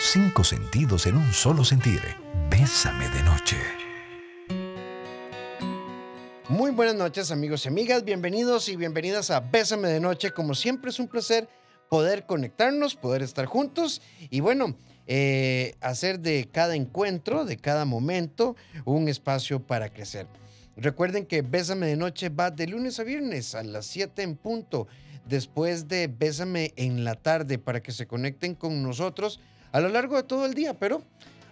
Cinco sentidos en un solo sentir. Bésame de noche. Muy buenas noches amigos y amigas, bienvenidos y bienvenidas a Bésame de Noche. Como siempre es un placer poder conectarnos, poder estar juntos y bueno, eh, hacer de cada encuentro, de cada momento, un espacio para crecer. Recuerden que Bésame de Noche va de lunes a viernes a las 7 en punto, después de Bésame en la tarde, para que se conecten con nosotros a lo largo de todo el día, pero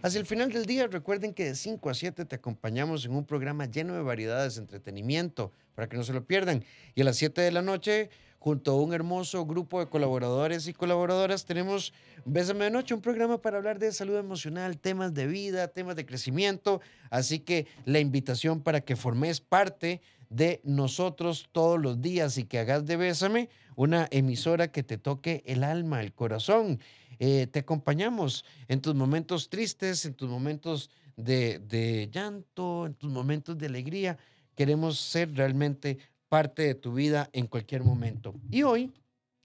hacia el final del día recuerden que de 5 a 7 te acompañamos en un programa lleno de variedades, entretenimiento, para que no se lo pierdan. Y a las 7 de la noche junto a un hermoso grupo de colaboradores y colaboradoras, tenemos Bésame de Noche, un programa para hablar de salud emocional, temas de vida, temas de crecimiento. Así que la invitación para que formes parte de nosotros todos los días y que hagas de Bésame una emisora que te toque el alma, el corazón. Eh, te acompañamos en tus momentos tristes, en tus momentos de, llanto, en tus momentos de alegría. Queremos ser realmente parte de tu vida en cualquier momento. Y hoy,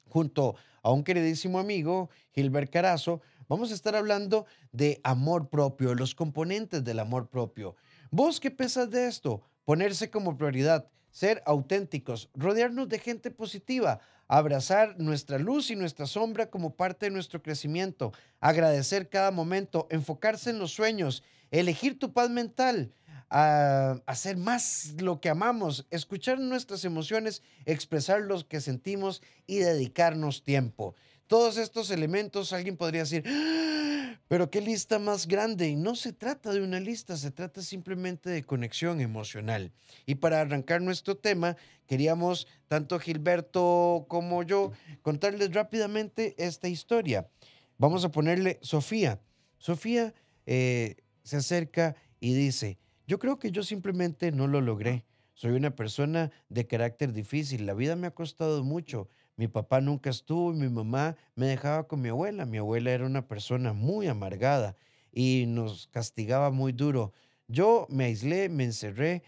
junto a un queridísimo amigo, Gilbert Carazo, vamos a estar hablando de amor propio, los componentes del amor propio. ¿Vos qué pensás de esto? Ponerse como prioridad, ser auténticos, rodearnos de gente positiva, abrazar nuestra luz y nuestra sombra como parte de nuestro crecimiento, agradecer cada momento, enfocarse en los sueños, elegir tu paz mental, a hacer más lo que amamos, escuchar nuestras emociones, expresar lo que sentimos y dedicarnos tiempo. Todos estos elementos, alguien podría decir, ¡Ah! pero qué lista más grande. Y no se trata de una lista, se trata simplemente de conexión emocional. Y para arrancar nuestro tema, queríamos, tanto Gilberto como yo, contarles rápidamente esta historia. Vamos a ponerle Sofía. Sofía eh, se acerca y dice, yo creo que yo simplemente no lo logré. Soy una persona de carácter difícil. La vida me ha costado mucho. Mi papá nunca estuvo y mi mamá me dejaba con mi abuela. Mi abuela era una persona muy amargada y nos castigaba muy duro. Yo me aislé, me encerré,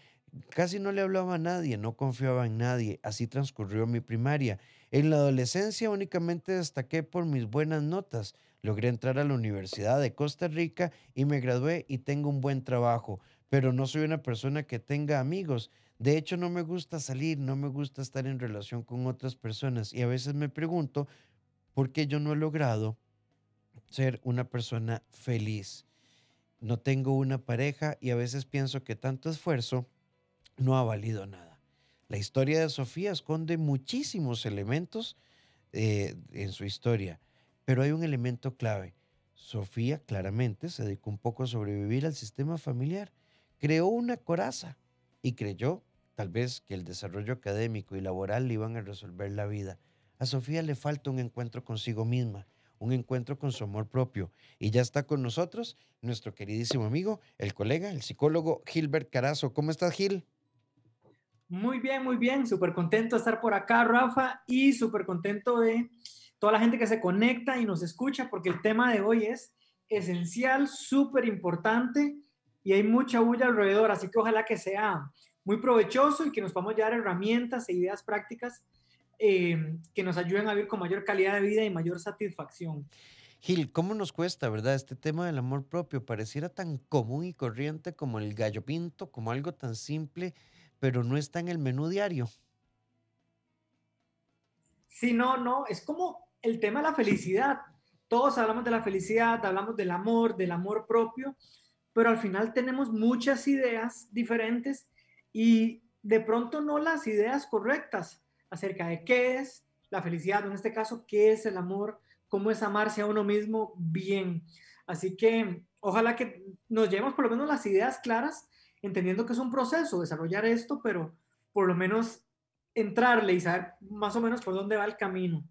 casi no le hablaba a nadie, no confiaba en nadie. Así transcurrió mi primaria. En la adolescencia únicamente destaqué por mis buenas notas. Logré entrar a la Universidad de Costa Rica y me gradué y tengo un buen trabajo pero no soy una persona que tenga amigos. De hecho, no me gusta salir, no me gusta estar en relación con otras personas y a veces me pregunto por qué yo no he logrado ser una persona feliz. No tengo una pareja y a veces pienso que tanto esfuerzo no ha valido nada. La historia de Sofía esconde muchísimos elementos eh, en su historia, pero hay un elemento clave. Sofía claramente se dedicó un poco a sobrevivir al sistema familiar creó una coraza y creyó tal vez que el desarrollo académico y laboral le iban a resolver la vida. A Sofía le falta un encuentro consigo misma, un encuentro con su amor propio. Y ya está con nosotros nuestro queridísimo amigo, el colega, el psicólogo Gilbert Carazo. ¿Cómo estás, Gil? Muy bien, muy bien. Súper contento de estar por acá, Rafa, y súper contento de toda la gente que se conecta y nos escucha, porque el tema de hoy es esencial, súper importante y hay mucha bulla alrededor, así que ojalá que sea muy provechoso y que nos podamos dar herramientas e ideas prácticas eh, que nos ayuden a vivir con mayor calidad de vida y mayor satisfacción. Gil, ¿cómo nos cuesta, verdad? Este tema del amor propio pareciera tan común y corriente como el gallo pinto, como algo tan simple, pero no está en el menú diario. Sí, no, no, es como el tema de la felicidad. Todos hablamos de la felicidad, hablamos del amor, del amor propio, pero al final tenemos muchas ideas diferentes y de pronto no las ideas correctas acerca de qué es la felicidad, en este caso, qué es el amor, cómo es amarse a uno mismo bien. Así que ojalá que nos llevemos por lo menos las ideas claras, entendiendo que es un proceso desarrollar esto, pero por lo menos entrarle y saber más o menos por dónde va el camino.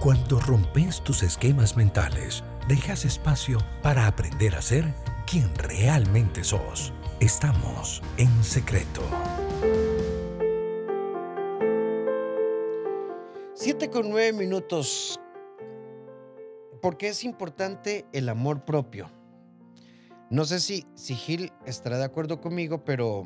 Cuando rompes tus esquemas mentales, dejas espacio para aprender a ser quien realmente sos. Estamos en secreto. Siete con nueve minutos. ¿Por qué es importante el amor propio? No sé si, si Gil estará de acuerdo conmigo, pero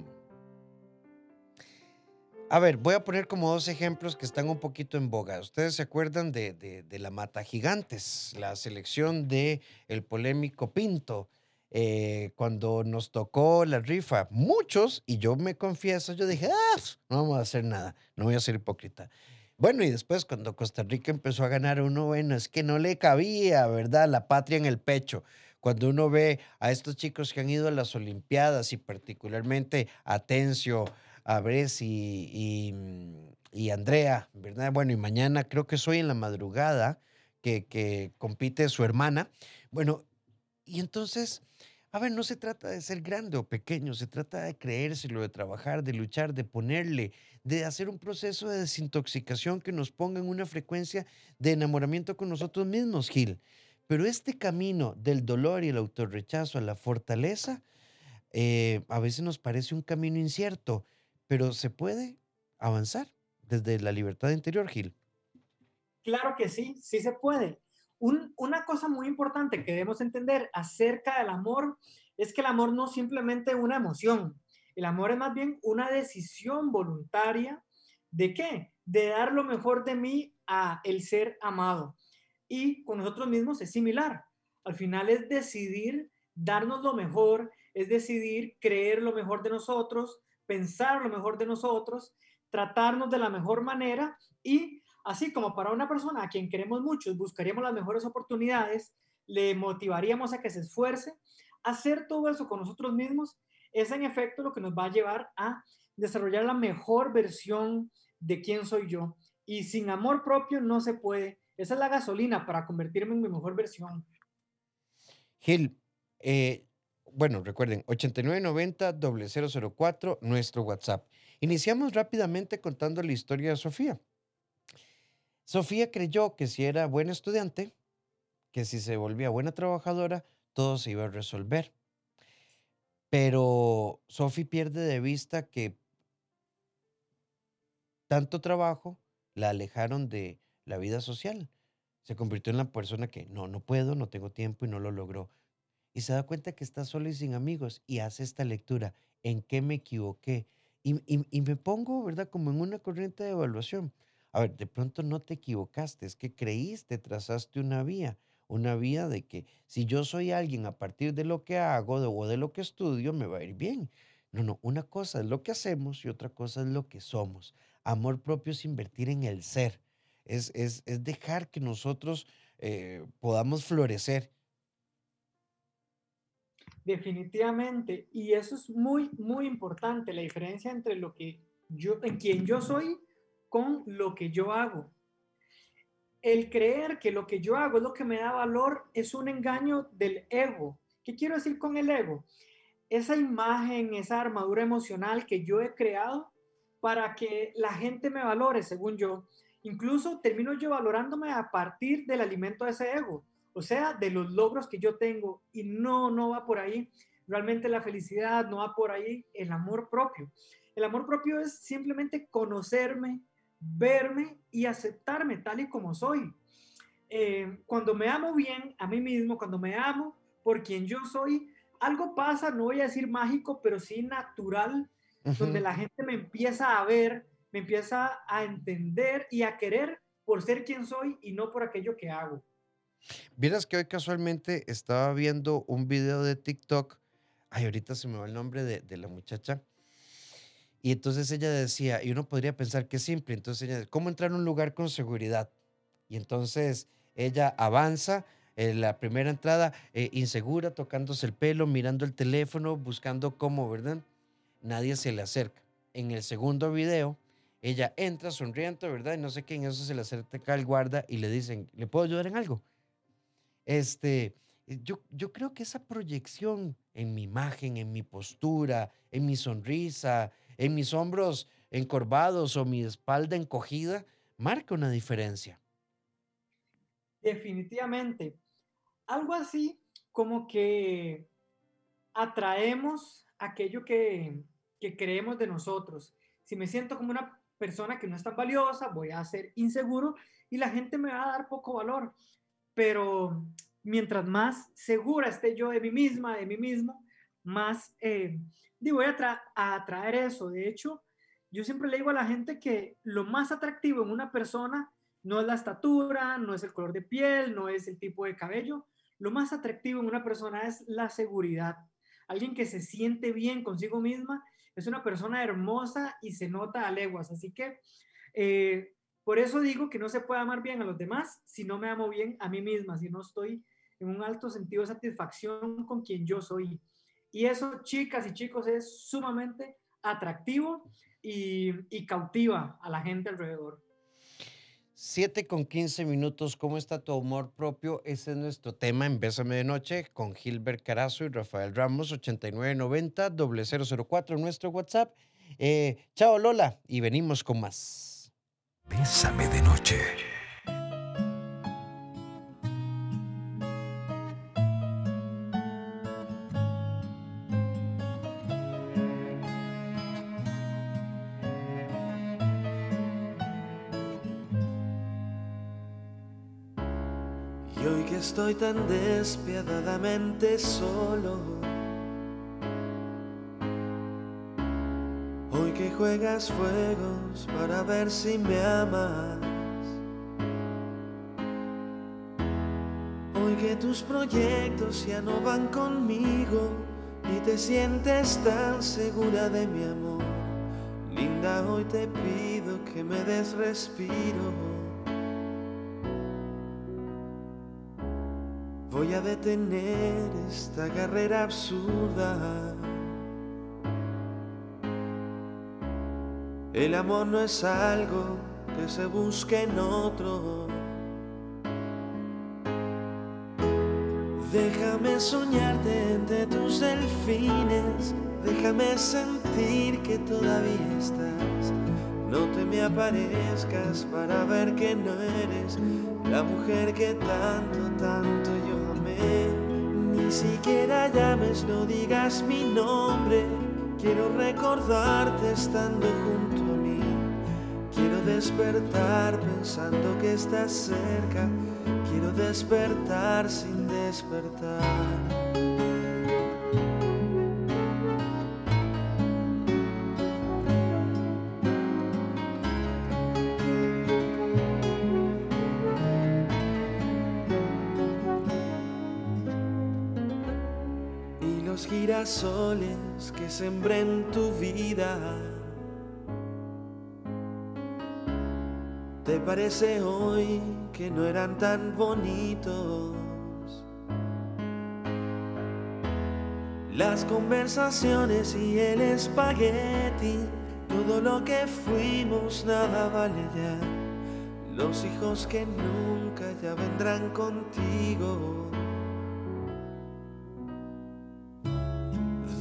A ver, voy a poner como dos ejemplos que están un poquito en boga. Ustedes se acuerdan de, de- de la Mata Gigantes, la selección de el polémico Pinto, eh, cuando nos tocó la rifa. Muchos, y yo me confieso, yo dije, ah, pf, no vamos a hacer nada, no voy a ser hipócrita. Bueno, y después cuando Costa Rica empezó a ganar uno, bueno, es que no le cabía, ¿verdad? La patria en el pecho. Cuando uno ve a estos chicos que han ido a las Olimpiadas y particularmente a Atencio, a Bres y, y, mm, y Andrea, ¿verdad? Bueno, y mañana creo que soy en la madrugada que, que compite su hermana. Bueno, y entonces, a ver, no se trata de ser grande o pequeño, se trata de creérselo, de trabajar, de luchar, de ponerle, de hacer un proceso de desintoxicación que nos ponga en una frecuencia de enamoramiento con nosotros mismos, Gil. Pero este camino del dolor y el autorrechazo a la fortaleza, eh, a veces nos parece un camino incierto, pero se puede avanzar desde la libertad interior, Gil. Claro que sí, sí se puede. Un- una cosa muy importante que debemos entender acerca del amor es que el amor no es simplemente una emoción. El amor es más bien una decisión voluntaria de qué? De dar lo mejor de mí a el ser amado. Y con nosotros mismos es similar. Al final es decidir darnos lo mejor, es decidir creer lo mejor de nosotros, pensar lo mejor de nosotros, tratarnos de la mejor manera y Así como para una persona a quien queremos mucho, buscaríamos las mejores oportunidades, le motivaríamos a que se esfuerce, hacer todo eso con nosotros mismos es en efecto lo que nos va a llevar a desarrollar la mejor versión de quién soy yo. Y sin amor propio no se puede. Esa es la gasolina para convertirme en mi mejor versión. Gil, eh, bueno, recuerden, 8990-004, nuestro WhatsApp. Iniciamos rápidamente contando la historia de Sofía. Sofía creyó que si era buena estudiante, que si se volvía buena trabajadora, todo se iba a resolver. Pero Sofía pierde de vista que tanto trabajo la alejaron de la vida social. Se convirtió en la persona que no, no puedo, no tengo tiempo y no lo logró. Y se da cuenta que está sola y sin amigos y hace esta lectura. ¿En qué me equivoqué? Y- y me pongo, ¿verdad? Como en una corriente de evaluación. A ver, de pronto no te equivocaste, es que creíste, trazaste una vía, una vía de que si yo soy alguien a partir de lo que hago de- o de lo que estudio, me va a ir bien. No, no, una cosa es lo que hacemos y otra cosa es lo que somos. Amor propio es invertir en el ser, es, es, es dejar que nosotros eh, podamos florecer. Definitivamente. Y eso es muy, muy importante, la diferencia entre lo que yo, en quien yo soy con lo que yo hago. El creer que lo que yo hago es lo que me da valor es un engaño del ego. ¿Qué quiero decir con el ego? Esa imagen, esa armadura emocional que yo he creado para que la gente me valore, según yo. Incluso termino yo valorándome a partir del alimento de ese ego, o sea, de los logros que yo tengo. Y no, no va por ahí. Realmente la felicidad no va por ahí, el amor propio. El amor propio es simplemente conocerme, verme y aceptarme tal y como soy. Eh, cuando me amo bien a mí mismo, cuando me amo por quien yo soy, algo pasa, no voy a decir mágico, pero sí natural, donde la gente me empieza a ver, me empieza a entender y a querer por ser quien soy y no por aquello que hago. Vieras que hoy casualmente estaba viendo un video de TikTok. Ay, ahorita se me va el nombre de, de la muchacha. Y entonces ella decía, y uno podría pensar que es simple, entonces ella, ¿cómo entrar a un lugar con seguridad? Y entonces ella avanza, en la primera entrada, eh, insegura, tocándose el pelo, mirando el teléfono, buscando cómo, ¿verdad? Nadie se le acerca. En el segundo video, ella entra sonriente, ¿verdad? Y no sé qué, en eso se le acerca el guarda y le dicen, ¿le puedo ayudar en algo? Este, eh, yo, yo creo que esa proyección en mi imagen, en mi postura, en mi sonrisa, en mis hombros encorvados o mi espalda encogida, marca una diferencia. Definitivamente. Algo así como que atraemos aquello que, que creemos de nosotros. Si me siento como una persona que no es tan valiosa, voy a ser inseguro y la gente me va a dar poco valor. Pero mientras más segura esté yo de mí misma, de mí mismo, más eh, di, voy a atraer eso. De hecho, yo siempre le digo a la gente que lo más atractivo en una persona no es la estatura, no es el color de piel, no es el tipo de cabello. Lo más atractivo en una persona es la seguridad. Alguien que se siente bien consigo misma es una persona hermosa y se nota a leguas. Así que eh, por eso digo que no se puede amar bien a los demás si no me amo bien a mí misma, si no estoy en un alto sentido de satisfacción con quien yo soy. Y eso, chicas y chicos, es sumamente atractivo y, y cautiva a la gente alrededor. 7 con 15 minutos, ¿cómo está tu humor propio? Ese es nuestro tema en Bésame de Noche con Gilbert Carazo y Rafael Ramos, 8990 004 nuestro WhatsApp. Eh, chao Lola y venimos con más. Bésame de Noche. Tan despiadadamente solo. Hoy que juegas fuegos para ver si me amas. Hoy que tus proyectos ya no van conmigo y te sientes tan segura de mi amor. Linda, hoy te pido que me des respiro. Voy a detener esta carrera absurda. El amor no es algo que se busque en otro. Déjame soñarte entre tus delfines. Déjame sentir que todavía estás. No te me aparezcas para ver que no eres la mujer que tanto, tanto yo ni siquiera llames, no digas mi nombre. Quiero recordarte estando junto a mí. Quiero despertar pensando que estás cerca. Quiero despertar sin despertar. Sembré en tu vida. ¿Te parece hoy que no eran tan bonitos? Las conversaciones y el espagueti, todo lo que fuimos nada vale ya. Los hijos que nunca ya vendrán contigo.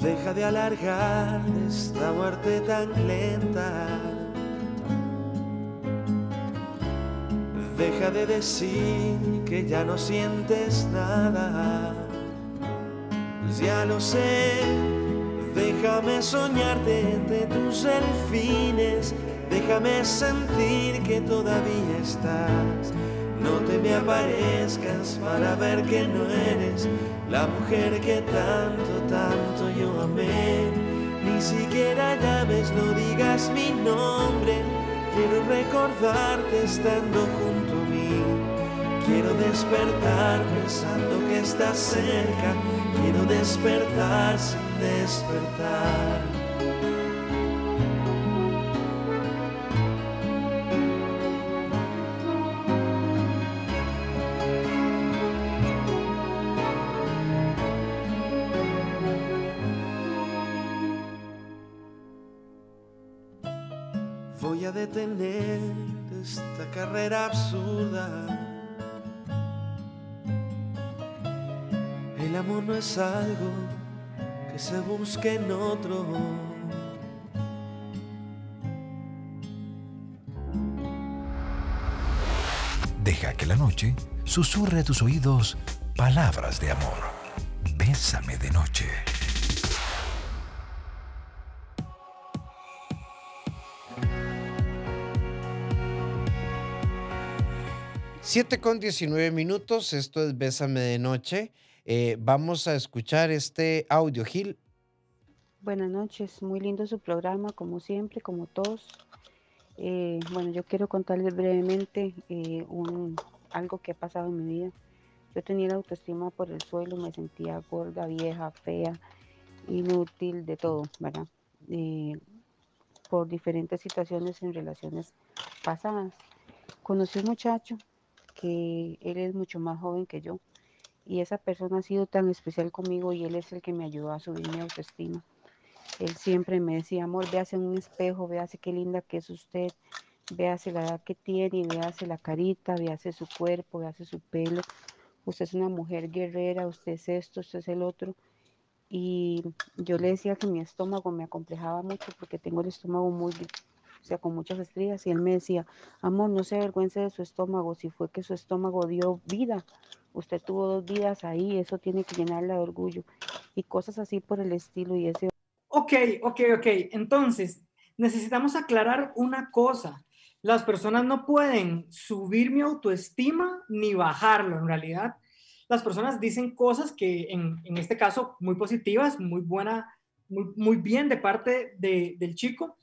Deja de alargar esta muerte tan lenta. Deja de decir que ya no sientes nada. Ya lo sé, déjame soñarte entre tus delfines. Déjame sentir que todavía estás. No te me aparezcas para ver que no eres la mujer que tanto, tanto yo amé. Ni siquiera llames, no digas mi nombre. Quiero recordarte estando junto a mí. Quiero despertar pensando que estás cerca. Quiero despertar sin despertar. Absurda. El amor no es algo que se busque en otro. Deja que la noche susurre a tus oídos palabras de amor. Bésame de noche. 7 con 19 minutos, esto es Bésame de Noche. Eh, vamos a escuchar este audio, Gil. Buenas noches, muy lindo su programa, como siempre, como todos. Eh, bueno, yo quiero contarles brevemente eh, un, algo que ha pasado en mi vida. Yo tenía la autoestima por el suelo, me sentía gorda, vieja, fea, inútil, de todo, ¿verdad? Por diferentes situaciones en relaciones pasadas. Conocí un muchacho que él es mucho más joven que yo y esa persona ha sido tan especial conmigo y él es el que me ayudó a subir mi autoestima. Él siempre me decía, amor, véase en un espejo, véase qué linda que es usted, véase la edad que tiene, véase la carita, véase su cuerpo, véase su pelo. Usted es una mujer guerrera, usted es esto, usted es el otro. Y yo le decía que mi estómago me acomplejaba mucho porque tengo el estómago muy, o sea, con muchas estrías. Y él me decía, amor, no se avergüence de su estómago, si fue que su estómago dio vida. Usted tuvo dos vidas ahí, eso tiene que llenarla de orgullo. Y cosas así por el estilo y ese Ok, ok, ok. Entonces, necesitamos aclarar una cosa. Las personas no pueden subir mi autoestima ni bajarlo en realidad. Las personas dicen cosas que en, en este caso muy positivas, muy buena, muy, muy bien de parte de, del chico,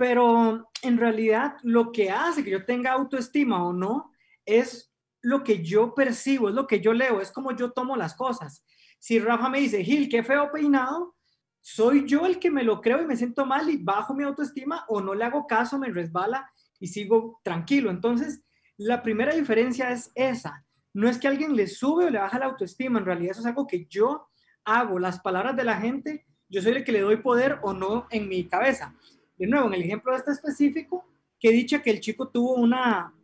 pero en realidad lo que hace que yo tenga autoestima o no es lo que yo percibo, es lo que yo leo, es como yo tomo las cosas. Si Rafa me dice, Gil, qué feo peinado, ¿Soy yo el que me lo creo y me siento mal y bajo mi autoestima o no le hago caso, me resbala y sigo tranquilo? Entonces, la primera diferencia es esa. No es que alguien le sube o le baja la autoestima, en realidad eso es algo que yo hago. Las palabras de la gente, yo soy el que le doy poder o no en mi cabeza. De nuevo, en el ejemplo de este específico, que he dicho que el chico tuvo una,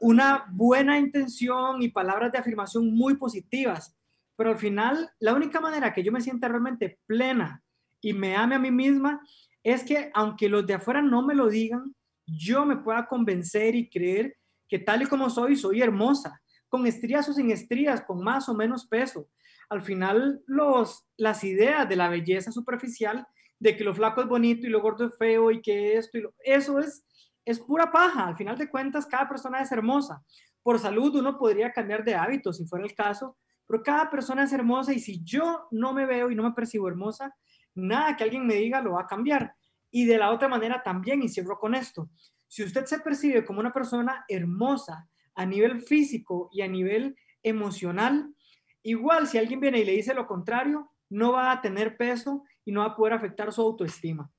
una buena intención y palabras de afirmación muy positivas, pero al final la única manera que yo me sienta realmente plena y me ame a mí misma, es que aunque los de afuera no me lo digan, yo me pueda convencer y creer que tal y como soy, soy hermosa, con estrías o sin estrías, con más o menos peso. Al final, los, las ideas de la belleza superficial, de que lo flaco es bonito y lo gordo es feo y que esto y lo, eso es, es pura paja. Al final de cuentas, cada persona es hermosa. Por salud, uno podría cambiar de hábito si fuera el caso, pero cada persona es hermosa y si yo no me veo y no me percibo hermosa, nada que alguien me diga lo va a cambiar. Y de la otra manera también, y cierro con esto, si usted se percibe como una persona hermosa a nivel físico y a nivel emocional, igual si alguien viene y le dice lo contrario, no va a tener peso y no va a poder afectar su autoestima.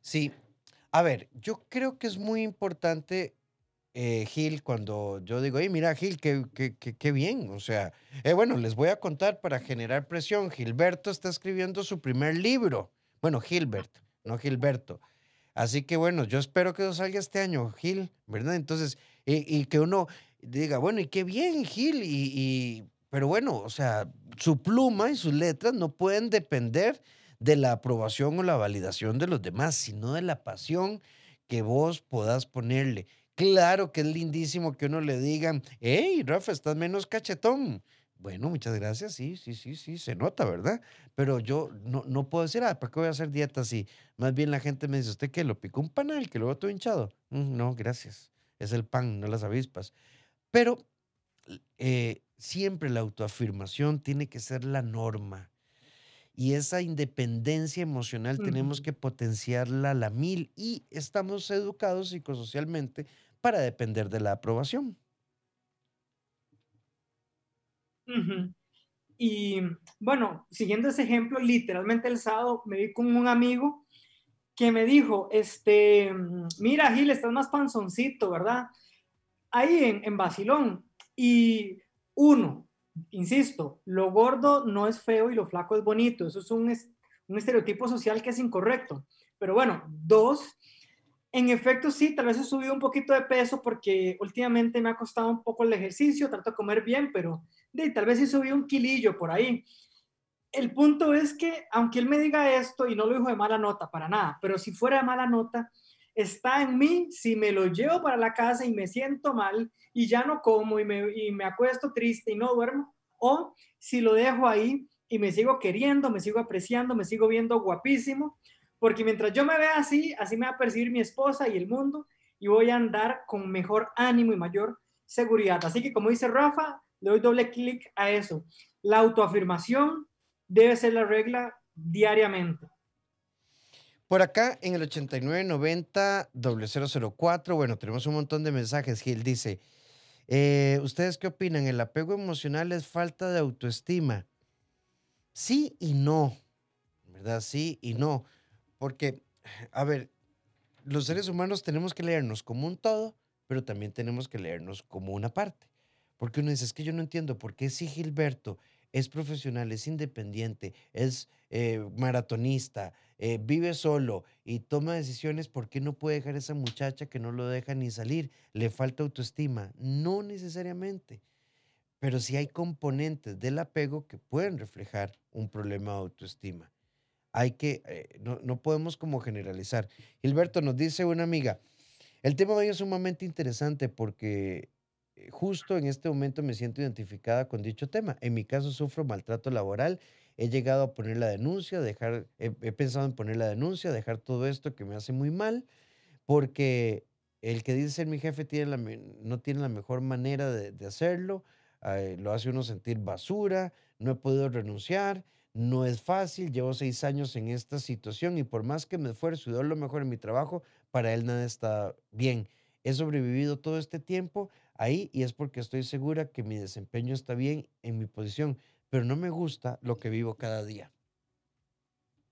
Sí, a ver, yo creo que es muy importante eh, Gil, cuando yo digo, hey, mira, Gil, qué, qué, qué, bien. O sea, eh, bueno, les voy a contar para generar presión. Gilberto está escribiendo su primer libro. Bueno, Gilbert, no Gilberto. Así que bueno, yo espero que eso salga este año, Gil, ¿verdad? Entonces, y, que uno diga, bueno, y qué bien, Gil, y, pero bueno, o sea, su pluma y sus letras no pueden depender de la aprobación o la validación de los demás, sino de la pasión que vos podás ponerle. Claro que es lindísimo que uno le digan, hey, Rafa, estás menos cachetón. Bueno, muchas gracias, sí, sí, sí, sí, se nota, ¿verdad? Pero yo no, no puedo decir, ah, ¿para qué voy a hacer dieta así? Más bien la gente me dice, ¿usted qué? ¿Lo picó un panal que luego todo hinchado? Mm, no, gracias. Es el pan, no las avispas. Pero eh, siempre la autoafirmación tiene que ser la norma. Y esa independencia emocional tenemos que potenciarla a la mil y estamos educados psicosocialmente para depender de la aprobación. Y bueno, siguiendo ese ejemplo, literalmente el sábado me vi con un amigo que me dijo, este, mira Gil, estás más panzoncito, ¿verdad? Ahí en, en Basilón. Y uno, insisto, lo gordo no es feo y lo flaco es bonito. Eso es un, un estereotipo social que es incorrecto. Pero bueno, dos, en efecto, sí, tal vez he subido un poquito de peso porque últimamente me ha costado un poco el ejercicio, trato de comer bien, pero de, tal vez sí subí un kilillo por ahí. El punto es que, aunque él me diga esto, y no lo dijo de mala nota, para nada, pero si fuera de mala nota, está en mí si me lo llevo para la casa y me siento mal y ya no como y me, y me acuesto triste y no duermo, o si lo dejo ahí y me sigo queriendo, me sigo apreciando, me sigo viendo guapísimo porque mientras yo me vea así, así me va a percibir mi esposa y el mundo y voy a andar con mejor ánimo y mayor seguridad. Así que como dice Rafa, le doy doble clic a eso. La autoafirmación debe ser la regla diariamente. Por acá en el 8990-004, bueno, tenemos un montón de mensajes. Gil dice, eh, ¿ustedes qué opinan? ¿El apego emocional es falta de autoestima? Sí y no, ¿verdad? Sí y no. Porque, a ver, los seres humanos tenemos que leernos como un todo, pero también tenemos que leernos como una parte. Porque uno dice, es que yo no entiendo por qué si Gilberto es profesional, es independiente, es eh, maratonista, eh, vive solo y toma decisiones, ¿por qué no puede dejar a esa muchacha que no lo deja ni salir? Le falta autoestima. No necesariamente. Pero sí hay componentes del apego que pueden reflejar un problema de autoestima. Hay que, eh, no, no podemos como generalizar. Gilberto nos dice una amiga, el tema de hoy es sumamente interesante porque justo en este momento me siento identificada con dicho tema. En mi caso sufro maltrato laboral. He llegado a poner la denuncia, dejar, he, pensado en poner la denuncia, dejar todo esto que me hace muy mal, porque el que dice ser mi jefe tiene la, no tiene la mejor manera de, hacerlo, lo hace uno sentir basura, no he podido renunciar, no es fácil, llevo seis años en esta situación y por más que me esfuerzo y doy lo mejor en mi trabajo, para él nada está bien. He sobrevivido todo este tiempo ahí y es porque estoy segura que mi desempeño está bien en mi posición, pero no me gusta lo que vivo cada día.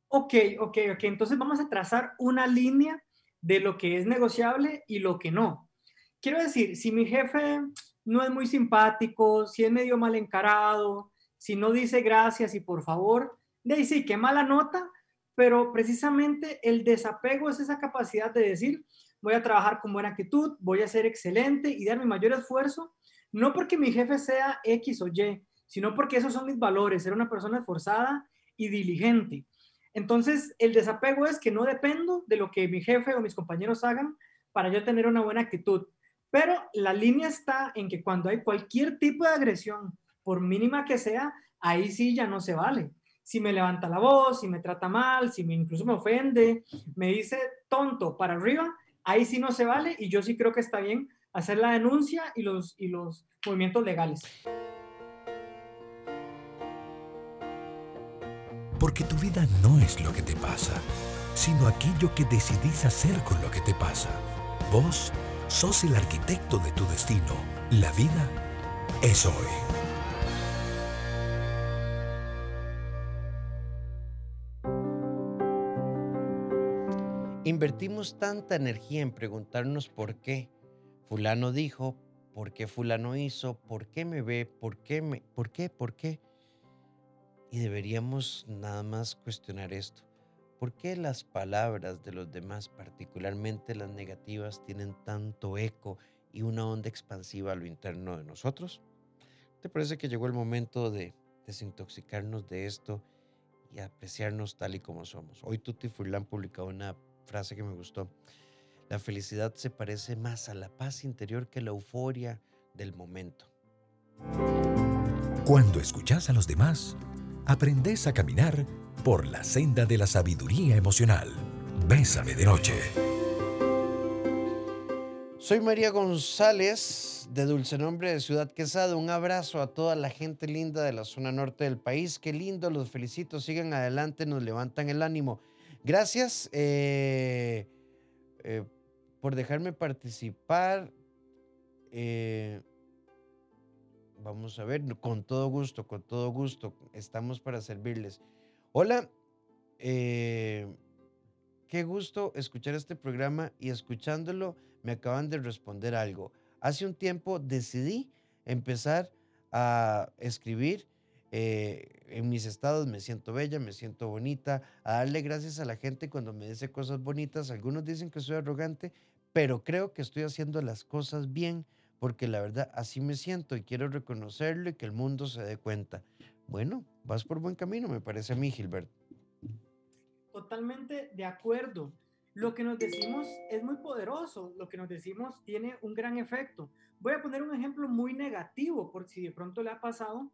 Ok, ok, ok. Entonces vamos a trazar una línea de lo que es negociable y lo que no. Quiero decir, si mi jefe no es muy simpático, si es medio mal encarado, si no dice gracias y por favor, de ahí sí, qué mala nota, pero precisamente el desapego es esa capacidad de decir, voy a trabajar con buena actitud, voy a ser excelente y dar mi mayor esfuerzo, no porque mi jefe sea X o Y, sino porque esos son mis valores, ser una persona esforzada y diligente. Entonces, el desapego es que no dependo de lo que mi jefe o mis compañeros hagan para yo tener una buena actitud. Pero la línea está en que cuando hay cualquier tipo de agresión, por mínima que sea, ahí sí ya no se vale. Si me levanta la voz, si me trata mal, si me incluso me ofende, me dice tonto para arriba, ahí sí no se vale y yo sí creo que está bien hacer la denuncia y los, y los movimientos legales. Porque tu vida no es lo que te pasa, sino aquello que decidís hacer con lo que te pasa. Vos sos el arquitecto de tu destino. La vida es hoy. Invertimos tanta energía en preguntarnos por qué. Fulano dijo, por qué fulano hizo, por qué me ve, por qué me, por qué, por qué. Y deberíamos nada más cuestionar esto. ¿Por qué las palabras de los demás, particularmente las negativas, tienen tanto eco y una onda expansiva a lo interno de nosotros? ¿Te parece que llegó el momento de desintoxicarnos de esto y apreciarnos tal y como somos? Hoy Tutti Furlan publicó una frase que me gustó. La felicidad se parece más a la paz interior que la euforia del momento. Cuando escuchas a los demás, aprendes a caminar por la senda de la sabiduría emocional. Bésame de noche. Soy María González, de Dulce Nombre de Ciudad Quesada. Un abrazo a toda la gente linda de la zona norte del país. Qué lindo, los felicito. Sigan adelante, nos levantan el ánimo. Gracias eh, eh, por dejarme participar. Eh, vamos a ver, con todo gusto, con todo gusto. Estamos para servirles. Hola, qué gusto escuchar este programa y escuchándolo me acaban de responder algo. Hace un tiempo decidí empezar a escribir eh, en mis estados me siento bella, me siento bonita, a darle gracias a la gente cuando me dice cosas bonitas. Algunos dicen que soy arrogante, pero creo que estoy haciendo las cosas bien porque la verdad así me siento y quiero reconocerlo y que el mundo se dé cuenta. Bueno, vas por buen camino, me parece a mí, Gilbert. Totalmente de acuerdo. Lo que nos decimos es muy poderoso, lo que nos decimos tiene un gran efecto. Voy a poner un ejemplo muy negativo, por si de pronto le ha pasado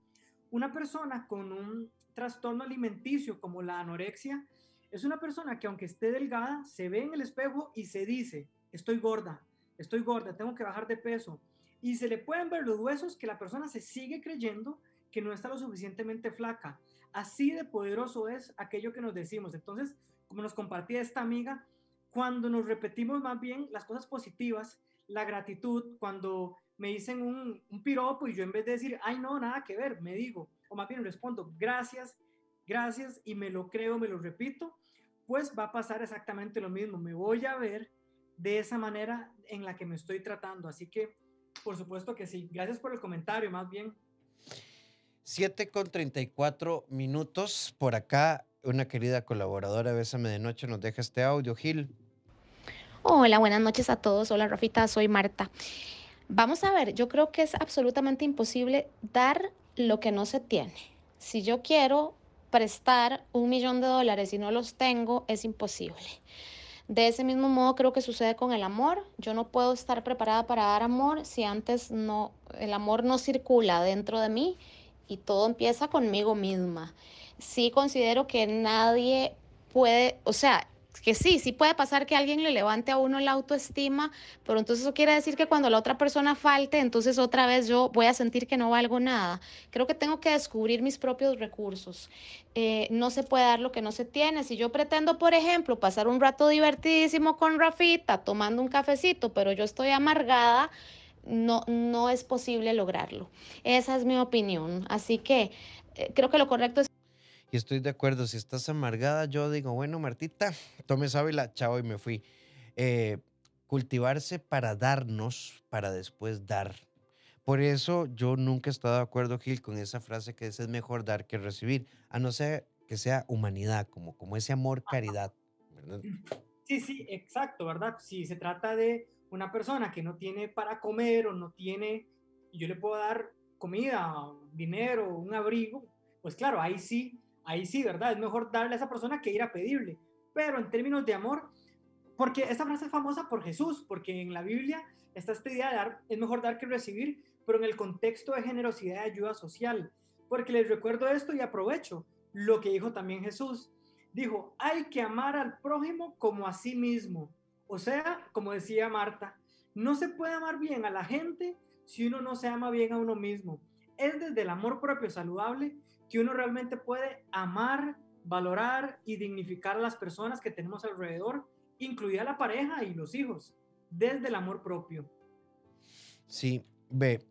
una persona con un trastorno alimenticio como la anorexia es una persona que aunque esté delgada, se ve en el espejo y se dice, estoy gorda, estoy gorda, tengo que bajar de peso. Y se le pueden ver los huesos que la persona se sigue creyendo que no está lo suficientemente flaca. Así de poderoso es aquello que nos decimos. Entonces, como nos compartía esta amiga, cuando nos repetimos más bien las cosas positivas, la gratitud, cuando me dicen un, un piropo y yo en vez de decir, ay, no, nada que ver, me digo, o más bien respondo, gracias, gracias, y me lo creo, me lo repito, pues va a pasar exactamente lo mismo. Me voy a ver de esa manera en la que me estoy tratando. Así que, por supuesto que sí. Gracias por el comentario, más bien. 7 con 34 minutos. Por acá, una querida colaboradora Bésame de Noche nos deja este audio, Gil. Hola, buenas noches a todos. Hola, Rafita, soy Marta. Vamos a ver, yo creo que es absolutamente imposible dar lo que no se tiene. Si yo quiero prestar un millón de dólares y no los tengo, es imposible. De ese mismo modo creo que sucede con el amor. Yo no puedo estar preparada para dar amor si antes no el amor no circula dentro de mí y todo empieza conmigo misma. Sí considero que nadie puede, o sea, que sí, sí puede pasar que alguien le levante a uno la autoestima, pero entonces eso quiere decir que cuando la otra persona falte, entonces otra vez yo voy a sentir que no valgo nada. Creo que tengo que descubrir mis propios recursos. Eh, no se puede dar lo que no se tiene. Si yo pretendo, por ejemplo, pasar un rato divertidísimo con Rafita tomando un cafecito, pero yo estoy amargada, no, no es posible lograrlo. Esa es mi opinión. Así que eh, creo que lo correcto es y estoy de acuerdo, si estás amargada, yo digo, bueno, Martita, tome sábila, chao, y me fui. Eh, cultivarse para darnos, para después dar. Por eso yo nunca he estado de acuerdo, Gil, con esa frase que es, es mejor dar que recibir, a no ser que sea humanidad, como, como ese amor, caridad. Sí, sí, exacto, ¿verdad? Si se trata de una persona que no tiene para comer o no tiene, yo le puedo dar comida, dinero, un abrigo, pues claro, ahí sí ahí sí, ¿verdad? Es mejor darle a esa persona que ir a pedirle. Pero en términos de amor, porque esta frase es famosa por Jesús, porque en la Biblia está esta idea de dar, es mejor dar que recibir, pero en el contexto de generosidad y ayuda social. Porque les recuerdo esto y aprovecho lo que dijo también Jesús. Dijo, hay que amar al prójimo como a sí mismo. O sea, como decía Marta, no se puede amar bien a la gente si uno no se ama bien a uno mismo. Es desde el amor propio saludable que uno realmente puede amar, valorar y dignificar a las personas que tenemos alrededor, incluida la pareja y los hijos, desde el amor propio. Sí, ve.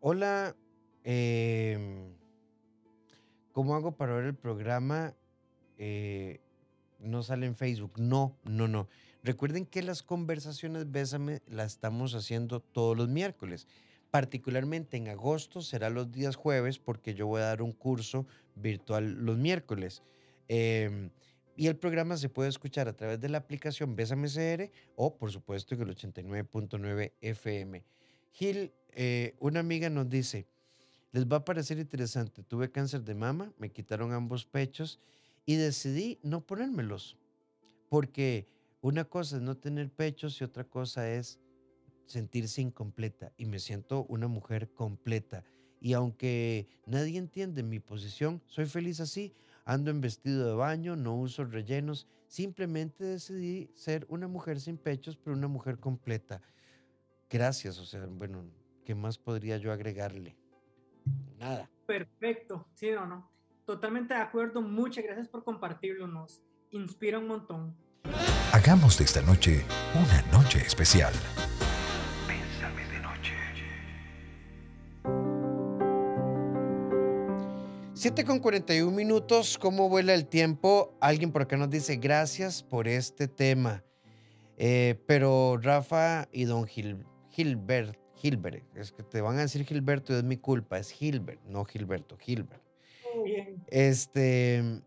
Hola, em, ¿cómo hago para ver el programa? Eh, no sale en Facebook. No, no, no. Recuerden que las conversaciones Bésame las estamos haciendo todos los miércoles. Particularmente en agosto será los días jueves porque yo voy a dar un curso virtual los miércoles. Em, y el programa se puede escuchar a través de la aplicación Bésame CR o, por supuesto, en el 89.9 FM. Gil, eh, una amiga nos dice, les va a parecer interesante, tuve cáncer de mama, me quitaron ambos pechos y decidí no ponérmelos, porque una cosa es no tener pechos y otra cosa es sentirse incompleta y me siento una mujer completa. Y aunque nadie entiende mi posición, soy feliz así. Ando en vestido de baño, no uso rellenos. Simplemente decidí ser una mujer sin pechos, pero una mujer completa. Gracias, o sea, bueno, ¿qué más podría yo agregarle? Nada. Perfecto, sí o no. Totalmente de acuerdo. Muchas gracias por compartirlo. Nos inspira un montón. Hagamos de esta noche una noche especial. 7 con 41 minutos, ¿cómo vuela el tiempo? Alguien por acá nos dice gracias por este tema. Eh, pero Rafa y don Gil, Gilbert, Gilbert, es que te van a decir Gilberto y es mi culpa, es Gilbert, no Gilberto, Gilbert. Este,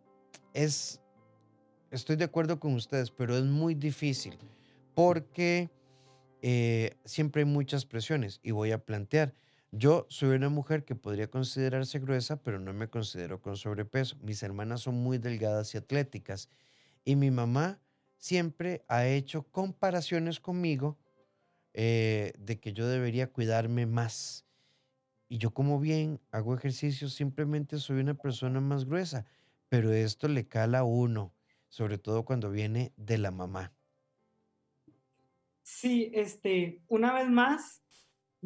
es, estoy de acuerdo con ustedes, pero es muy difícil porque eh, siempre hay muchas presiones y voy a plantear. Yo soy una mujer que podría considerarse gruesa, pero no me considero con sobrepeso. Mis hermanas son muy delgadas y atléticas. Y mi mamá siempre ha hecho comparaciones conmigo eh, de que yo debería cuidarme más. Y yo como bien hago ejercicio, simplemente soy una persona más gruesa. Pero esto le cala a uno, sobre todo cuando viene de la mamá. Sí, este, una vez más,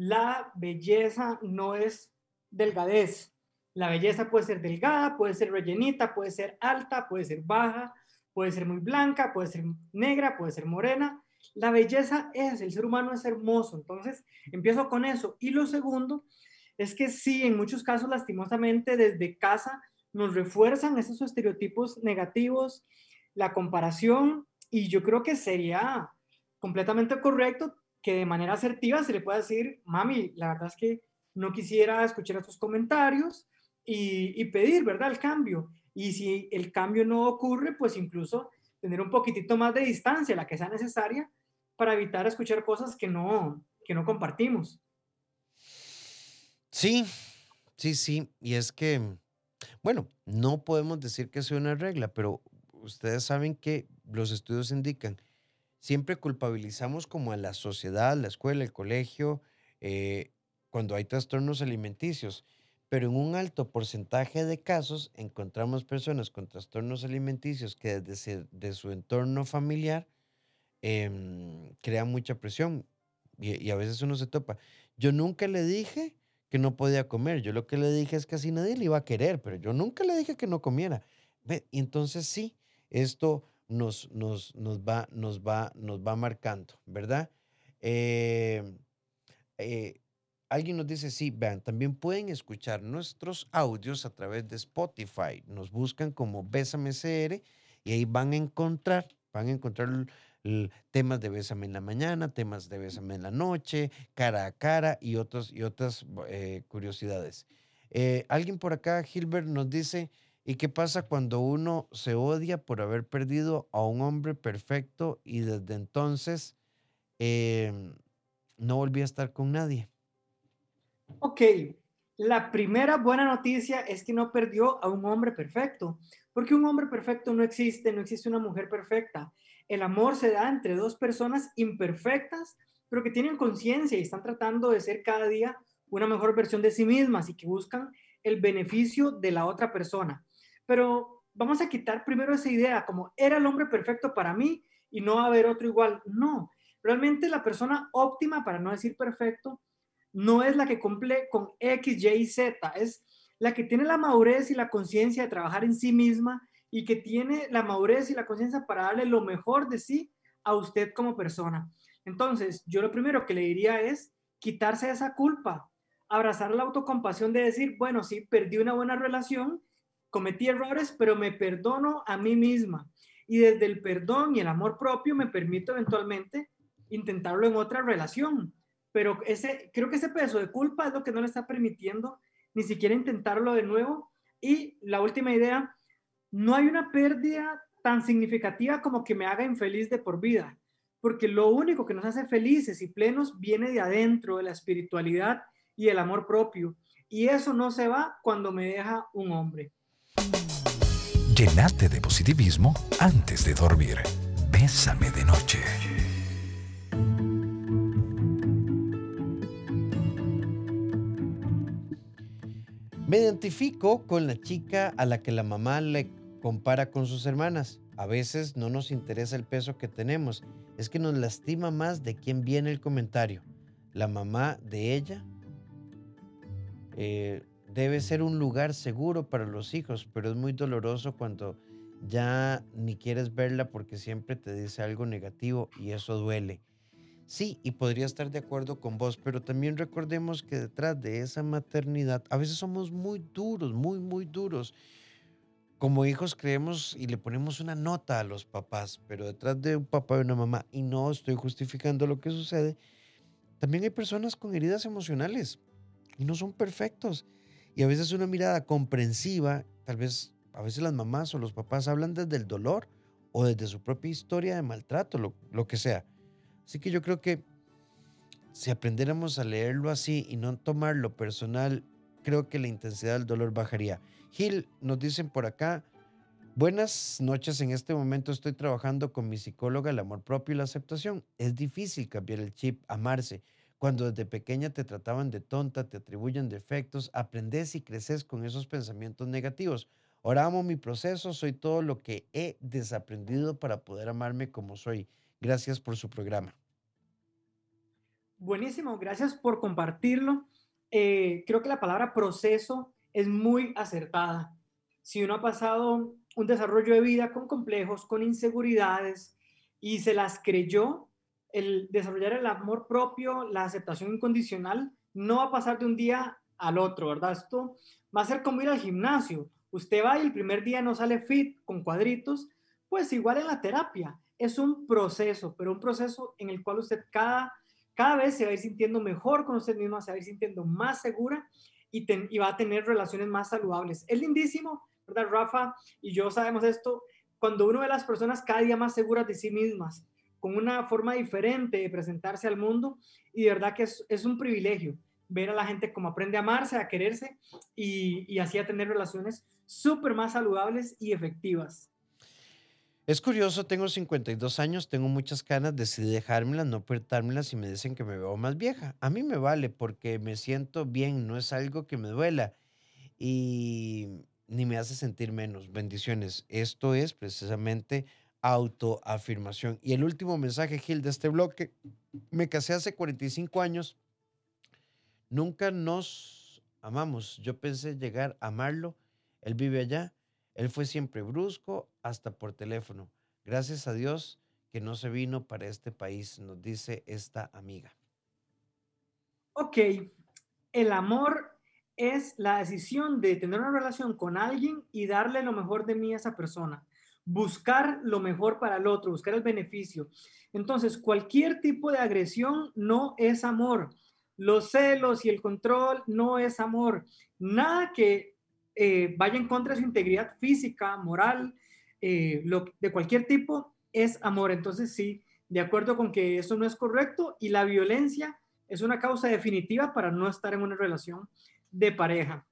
la belleza no es delgadez. La belleza puede ser delgada, puede ser rellenita, puede ser alta, puede ser baja, puede ser muy blanca, puede ser negra, puede ser morena. La belleza es, el ser humano es hermoso. Entonces, empiezo con eso. Y lo segundo es que sí, en muchos casos, lastimosamente, desde casa nos refuerzan esos estereotipos negativos, la comparación, y yo creo que sería completamente correcto que de manera asertiva se le pueda decir, mami, la verdad es que no quisiera escuchar estos comentarios y, pedir, ¿verdad?, el cambio. Y si el cambio no ocurre, pues incluso tener un poquitito más de distancia, la que sea necesaria, para evitar escuchar cosas que no, que no compartimos. Sí, sí, sí. Y es que, bueno, no podemos decir que sea una regla, pero ustedes saben que los estudios indican, siempre culpabilizamos como a la sociedad, la escuela, el colegio, eh, cuando hay trastornos alimenticios, pero en un alto porcentaje de casos encontramos personas con trastornos alimenticios que desde de su entorno familiar em, crean mucha presión y, a veces uno se topa. Yo nunca le dije que no podía comer, yo lo que le dije es que así nadie le iba a querer, pero yo nunca le dije que no comiera. Entonces sí, esto nos, nos, nos, va, nos, va, nos va marcando, ¿verdad? Eh, eh, alguien nos dice, sí, vean, también pueden escuchar nuestros audios a través de Spotify. Nos buscan como Bésame CR y ahí van a encontrar, van a encontrar temas de Bésame en la mañana, temas de Bésame en la noche, cara a cara y, y otras eh, curiosidades. alguien por acá, Gilbert, nos dice, ¿Y qué pasa cuando uno se odia por haber perdido a un hombre perfecto y desde entonces em, no volví a estar con nadie? Ok, la primera buena noticia es que no perdió a un hombre perfecto, porque un hombre perfecto no existe, no existe una mujer perfecta. El amor se da entre dos personas imperfectas, pero que tienen conciencia y están tratando de ser cada día una mejor versión de sí mismas y que buscan el beneficio de la otra persona pero vamos a quitar primero esa idea, como era el hombre perfecto para mí y no va a haber otro igual. No, realmente la persona óptima, para no decir perfecto, no es la que cumple con X, Y, Z, es la que tiene la madurez y la conciencia de trabajar en sí misma y que tiene la madurez y la conciencia para darle lo mejor de sí a usted como persona. Entonces, yo lo primero que le diría es quitarse esa culpa, abrazar la autocompasión de decir, bueno, sí, perdí una buena relación, cometí errores, pero me perdono a mí misma. Y desde el perdón y el amor propio me permito eventualmente intentarlo en otra relación. Pero ese, creo que ese peso de culpa es lo que no le está permitiendo ni siquiera intentarlo de nuevo. Y la última idea, no hay una pérdida tan significativa como que me haga infeliz de por vida, porque lo único que nos hace felices y plenos viene de adentro, de la espiritualidad y el amor propio. Y eso no se va cuando me deja un hombre. Llenate de positivismo antes de dormir. Bésame de noche. Me identifico con la chica a la que la mamá le compara con sus hermanas. A veces no nos interesa el peso que tenemos, es que nos lastima más de quién viene el comentario. La mamá de ella eh, debe ser un lugar seguro para los hijos, pero es muy doloroso cuando ya ni quieres verla porque siempre te dice algo negativo y eso duele. Sí, y podría estar de acuerdo con vos, pero también recordemos que detrás de esa maternidad a veces somos muy duros, muy, muy duros. Como hijos creemos y le ponemos una nota a los papás, pero detrás de un papá y una mamá, y no estoy justificando lo que sucede, también hay personas con heridas emocionales y no son perfectos y a veces una mirada comprensiva, tal vez a veces las mamás o los papás hablan desde el dolor o desde su propia historia de maltrato, lo, lo que sea. Así que yo creo que si aprendiéramos a leerlo así y no tomarlo personal, creo que la intensidad del dolor bajaría. Gil, nos dicen por acá, buenas noches, en este momento estoy trabajando con mi psicóloga el amor propio y la aceptación. Es difícil cambiar el chip, amarse. Cuando desde pequeña te trataban de tonta, te atribuyen defectos, aprendes y creces con esos pensamientos negativos. Ahora amo mi proceso, soy todo lo que he desaprendido para poder amarme como soy. Gracias por su programa. Buenísimo, gracias por compartirlo. Eh, creo que la palabra proceso es muy acertada. Si uno ha pasado un desarrollo de vida con complejos, con inseguridades y se las creyó, el desarrollar el amor propio, la aceptación incondicional, no va a pasar de un día al otro, ¿verdad? Esto va a ser como ir al gimnasio. Usted va y el primer día no sale fit con cuadritos, pues igual en la terapia. Es un proceso, pero un proceso en el cual usted cada, cada vez se va a ir sintiendo mejor con usted misma, se va a ir sintiendo más segura y, y va a tener relaciones más saludables. Es lindísimo, ¿verdad? Rafa y yo sabemos esto, cuando uno ve a las personas cada día más seguras de sí mismas, con una forma diferente de presentarse al mundo y de verdad que es, es un privilegio ver a la gente como aprende a amarse, a quererse y, y así a tener relaciones súper más saludables y efectivas. Es curioso, tengo 52 años, tengo muchas canas, decidí dejármelas, no apretarmelas y me dicen que me veo más vieja. A mí me vale porque me siento bien, no es algo que me duela y ni me hace sentir menos. Bendiciones. Esto es precisamente autoafirmación. Y el último mensaje, Gil, de este bloque. Me casé hace 45 años. Nunca nos amamos. Yo pensé llegar a amarlo. Él vive allá. Él fue siempre brusco, hasta por teléfono. Gracias a Dios que no se vino para este país, nos dice esta amiga. Ok, el amor es la decisión de tener una relación con alguien y darle lo mejor de mí a esa persona buscar lo mejor para el otro, buscar el beneficio. Entonces, cualquier tipo de agresión no es amor. Los celos y el control no es amor. Nada que eh, vaya en contra de su integridad física, moral, eh, lo, de cualquier tipo, es amor. Entonces, sí, de acuerdo con que eso no es correcto y la violencia es una causa definitiva para no estar en una relación de pareja.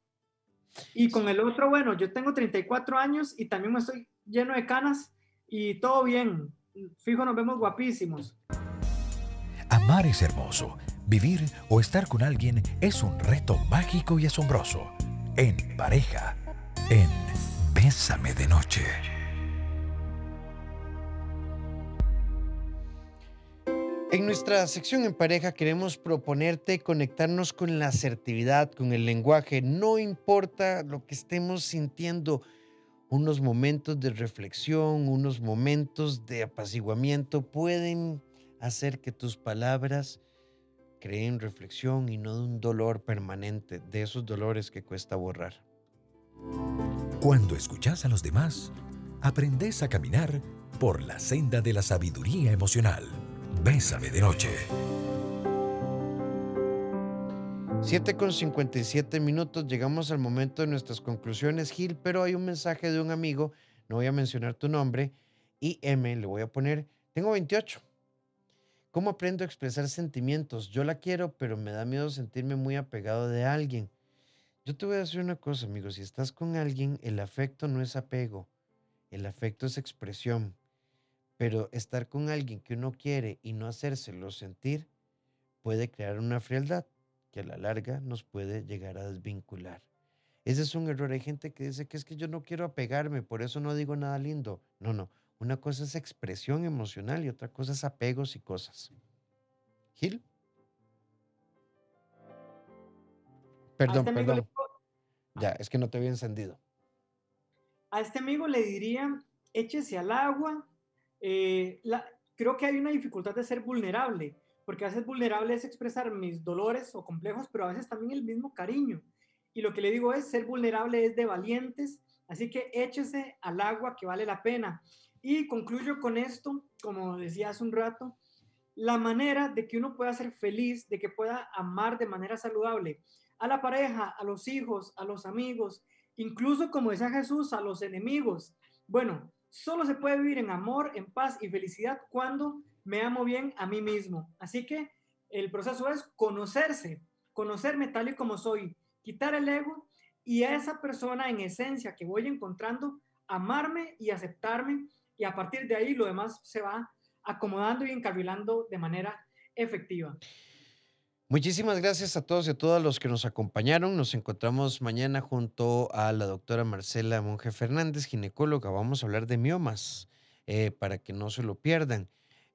Y con el otro, bueno, yo tengo 34 años y también me estoy lleno de canas y todo bien. Fijo, nos vemos guapísimos. Amar es hermoso. Vivir o estar con alguien es un reto mágico y asombroso. En pareja, en Bésame de Noche. En nuestra sección en pareja queremos proponerte conectarnos con la asertividad, con el lenguaje. No importa lo que estemos sintiendo, unos momentos de reflexión, unos momentos de apaciguamiento pueden hacer que tus palabras creen reflexión y no de un dolor permanente, de esos dolores que cuesta borrar. Cuando escuchas a los demás, aprendes a caminar por la senda de la sabiduría emocional. Bésame de noche. 7 con 57 minutos, llegamos al momento de nuestras conclusiones, Gil, pero hay un mensaje de un amigo, no voy a mencionar tu nombre, y M, le voy a poner, tengo 28. ¿Cómo aprendo a expresar sentimientos? Yo la quiero, pero me da miedo sentirme muy apegado de alguien. Yo te voy a decir una cosa, amigo, si estás con alguien, el afecto no es apego, el afecto es expresión, pero estar con alguien que uno quiere y no hacérselo sentir puede crear una frialdad que a la larga nos puede llegar a desvincular. Ese es un error. Hay gente que dice que es que yo no quiero apegarme, por eso no digo nada lindo. No, no. Una cosa es expresión emocional y otra cosa es apegos y cosas. Gil. Perdón, este perdón. Ya, es que no te había encendido. A este amigo le diría, échese al agua. Eh, creo que hay una dificultad de ser vulnerable porque a veces vulnerable es expresar mis dolores o complejos, pero a veces también el mismo cariño. Y lo que le digo es, ser vulnerable es de valientes, así que échese al agua que vale la pena. Y concluyo con esto, como decía hace un rato, la manera de que uno pueda ser feliz, de que pueda amar de manera saludable a la pareja, a los hijos, a los amigos, incluso como decía Jesús, a los enemigos. Bueno, solo se puede vivir en amor, en paz y felicidad cuando me amo bien a mí mismo. Así que el proceso es conocerse, conocerme tal y como soy, quitar el ego y a esa persona en esencia que voy encontrando, amarme y aceptarme y a partir de ahí lo demás se va acomodando y encarrilando de manera efectiva. Muchísimas gracias a todos y a todas los que nos acompañaron. Nos encontramos mañana junto a la doctora Marcela Monge Fernández, ginecóloga. Vamos a hablar de miomas eh, para que no se lo pierdan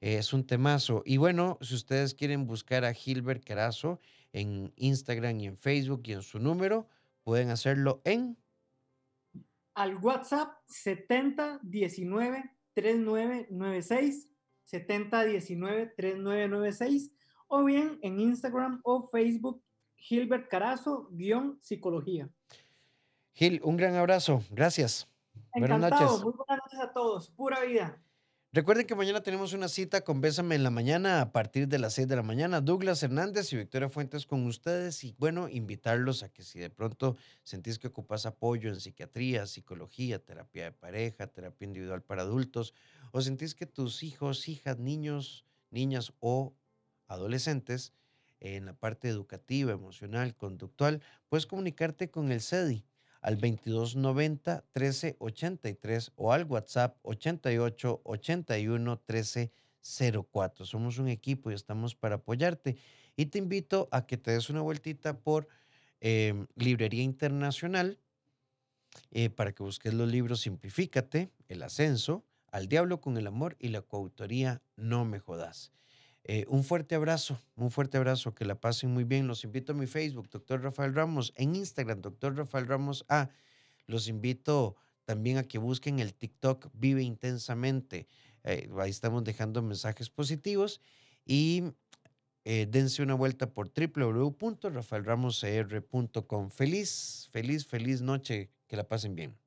es un temazo. Y bueno, si ustedes quieren buscar a Gilbert Carazo en Instagram y en Facebook y en su número, pueden hacerlo en al WhatsApp 7019 3996 7019 3996 o bien en Instagram o Facebook Gilbert Carazo guion psicología. Gil, un gran abrazo. Gracias. Buenas noches. Muy buenas noches a todos. Pura vida. Recuerden que mañana tenemos una cita con Bésame en la mañana a partir de las 6 de la mañana. Douglas Hernández y Victoria Fuentes con ustedes y bueno, invitarlos a que si de pronto sentís que ocupas apoyo en psiquiatría, psicología, terapia de pareja, terapia individual para adultos o sentís que tus hijos, hijas, niños, niñas o adolescentes en la parte educativa, emocional, conductual, puedes comunicarte con el CEDI al 2290 1383 o al WhatsApp 88 81 13 04. Somos un equipo y estamos para apoyarte. Y te invito a que te des una vueltita por em, Librería Internacional eh, para que busques los libros Simplifícate, El Ascenso, Al Diablo con el Amor y la coautoría No Me Jodas. Eh, un fuerte abrazo, un fuerte abrazo, que la pasen muy bien. Los invito a mi Facebook, doctor Rafael Ramos, en Instagram, doctor Rafael Ramos A. Los invito también a que busquen el TikTok Vive Intensamente. Eh, ahí estamos dejando mensajes positivos y eh, dense una vuelta por www.rafaelramoscr.com. Feliz, feliz, feliz noche, que la pasen bien.